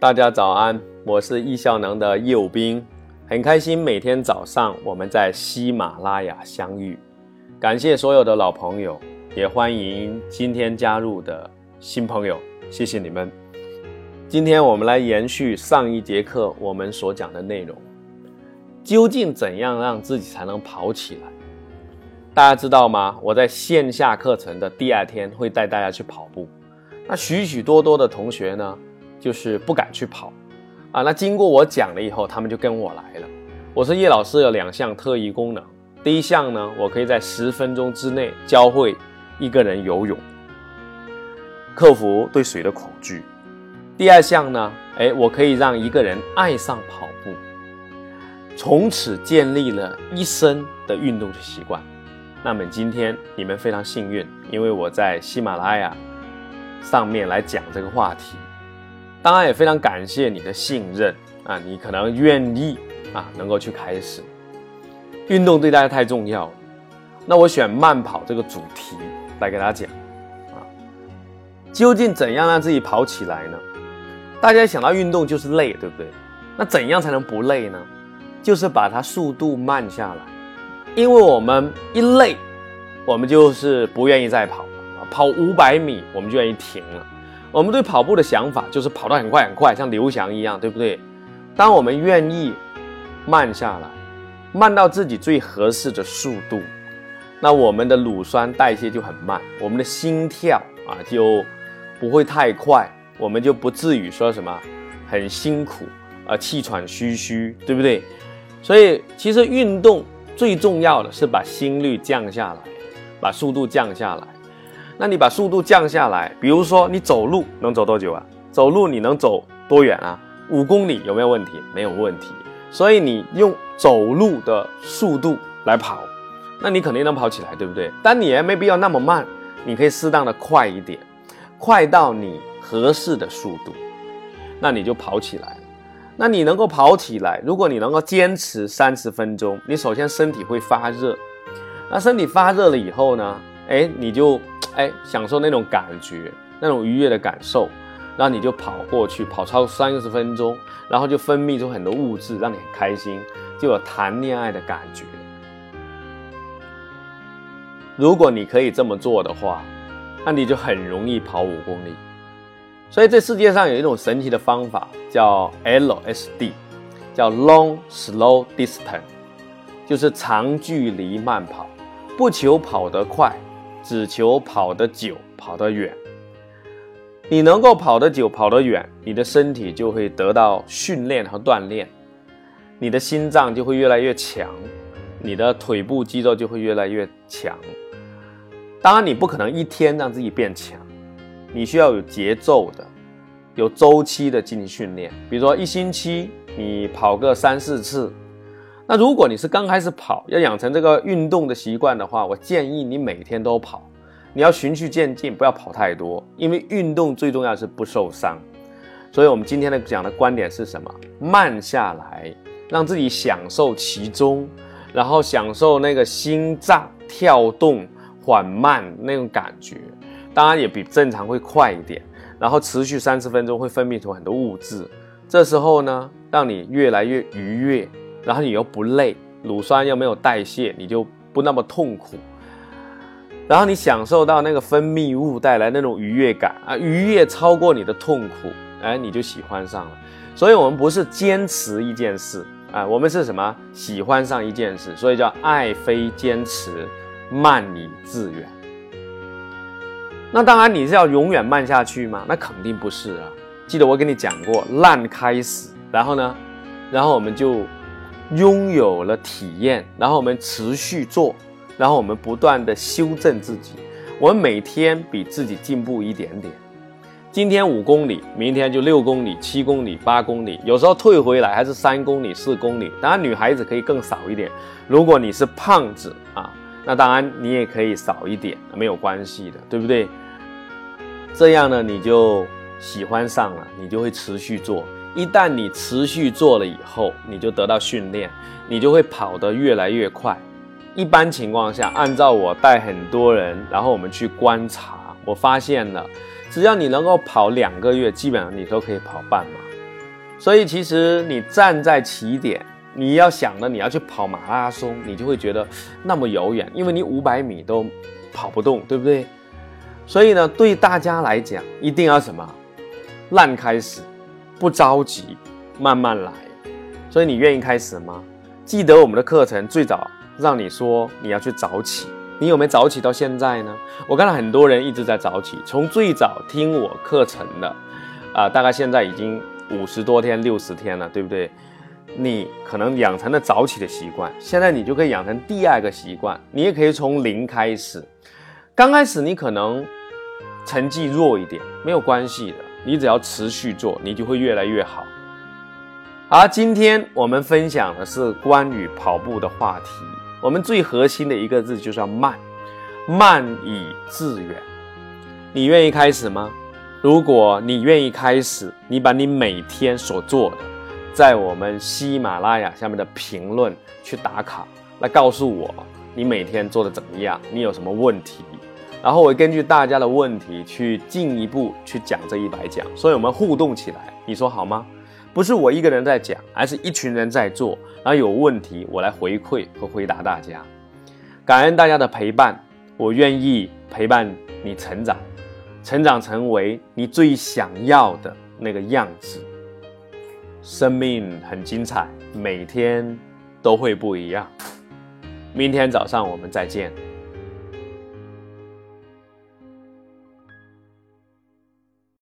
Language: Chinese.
大家早安，我是易效能的右兵，很开心每天早上我们在喜马拉雅相遇。感谢所有的老朋友，也欢迎今天加入的新朋友，谢谢你们。今天我们来延续上一节课我们所讲的内容，究竟怎样让自己才能跑起来？大家知道吗？我在线下课程的第二天会带大家去跑步。那许许多多的同学呢，就是不敢去跑，啊，那经过我讲了以后，他们就跟我来了。我说叶老师有两项特异功能，第一项呢，我可以在十分钟之内教会一个人游泳，克服对水的恐惧；第二项呢，哎，我可以让一个人爱上跑步，从此建立了一生的运动的习惯。那么今天你们非常幸运，因为我在喜马拉雅。上面来讲这个话题，当然也非常感谢你的信任啊，你可能愿意啊，能够去开始运动，对大家太重要了。那我选慢跑这个主题来给大家讲啊，究竟怎样让自己跑起来呢？大家想到运动就是累，对不对？那怎样才能不累呢？就是把它速度慢下来，因为我们一累，我们就是不愿意再跑。跑五百米，我们就愿意停了。我们对跑步的想法就是跑得很快很快，像刘翔一样，对不对？当我们愿意慢下来，慢到自己最合适的速度，那我们的乳酸代谢就很慢，我们的心跳啊就不会太快，我们就不至于说什么很辛苦啊，气喘吁吁，对不对？所以其实运动最重要的是把心率降下来，把速度降下来。那你把速度降下来，比如说你走路能走多久啊？走路你能走多远啊？五公里有没有问题？没有问题。所以你用走路的速度来跑，那你肯定能跑起来，对不对？但你也没必要那么慢，你可以适当的快一点，快到你合适的速度，那你就跑起来。那你能够跑起来，如果你能够坚持三十分钟，你首先身体会发热，那身体发热了以后呢？哎，你就。哎，享受那种感觉，那种愉悦的感受，然后你就跑过去，跑超三十分钟，然后就分泌出很多物质，让你很开心，就有谈恋爱的感觉。如果你可以这么做的话，那你就很容易跑五公里。所以这世界上有一种神奇的方法，叫 LSD，叫 Long Slow Distance，就是长距离慢跑，不求跑得快。只求跑得久，跑得远。你能够跑得久，跑得远，你的身体就会得到训练和锻炼，你的心脏就会越来越强，你的腿部肌肉就会越来越强。当然，你不可能一天让自己变强，你需要有节奏的、有周期的进行训练。比如说，一星期你跑个三四次。那如果你是刚开始跑，要养成这个运动的习惯的话，我建议你每天都跑，你要循序渐进，不要跑太多，因为运动最重要是不受伤。所以，我们今天的讲的观点是什么？慢下来，让自己享受其中，然后享受那个心脏跳动缓慢那种感觉，当然也比正常会快一点。然后持续三十分钟，会分泌出很多物质，这时候呢，让你越来越愉悦。然后你又不累，乳酸又没有代谢，你就不那么痛苦。然后你享受到那个分泌物带来那种愉悦感啊，愉悦超过你的痛苦，哎，你就喜欢上了。所以，我们不是坚持一件事啊，我们是什么？喜欢上一件事，所以叫爱非坚持，慢以自远。那当然，你是要永远慢下去吗？那肯定不是啊。记得我跟你讲过，烂开始，然后呢，然后我们就。拥有了体验，然后我们持续做，然后我们不断的修正自己，我们每天比自己进步一点点。今天五公里，明天就六公里、七公里、八公里，有时候退回来还是三公里、四公里。当然，女孩子可以更少一点。如果你是胖子啊，那当然你也可以少一点，没有关系的，对不对？这样呢，你就喜欢上了，你就会持续做。一旦你持续做了以后，你就得到训练，你就会跑得越来越快。一般情况下，按照我带很多人，然后我们去观察，我发现了，只要你能够跑两个月，基本上你都可以跑半马。所以其实你站在起点，你要想的你要去跑马拉松，你就会觉得那么遥远，因为你五百米都跑不动，对不对？所以呢，对大家来讲，一定要什么？烂开始，不着急，慢慢来。所以你愿意开始吗？记得我们的课程最早让你说你要去早起，你有没有早起到现在呢？我看到很多人一直在早起，从最早听我课程的，啊，大概现在已经。五十多天、六十天了，对不对？你可能养成了早起的习惯，现在你就可以养成第二个习惯。你也可以从零开始。刚开始你可能成绩弱一点，没有关系的，你只要持续做，你就会越来越好。而今天我们分享的是关于跑步的话题，我们最核心的一个字就是要慢，慢以致远。你愿意开始吗？如果你愿意开始，你把你每天所做的，在我们喜马拉雅下面的评论去打卡，来告诉我你每天做的怎么样，你有什么问题，然后我根据大家的问题去进一步去讲这一百讲，所以我们互动起来，你说好吗？不是我一个人在讲，而是一群人在做，然后有问题我来回馈和回答大家，感恩大家的陪伴，我愿意陪伴你成长。成长成为你最想要的那个样子。生命很精彩，每天都会不一样。明天早上我们再见。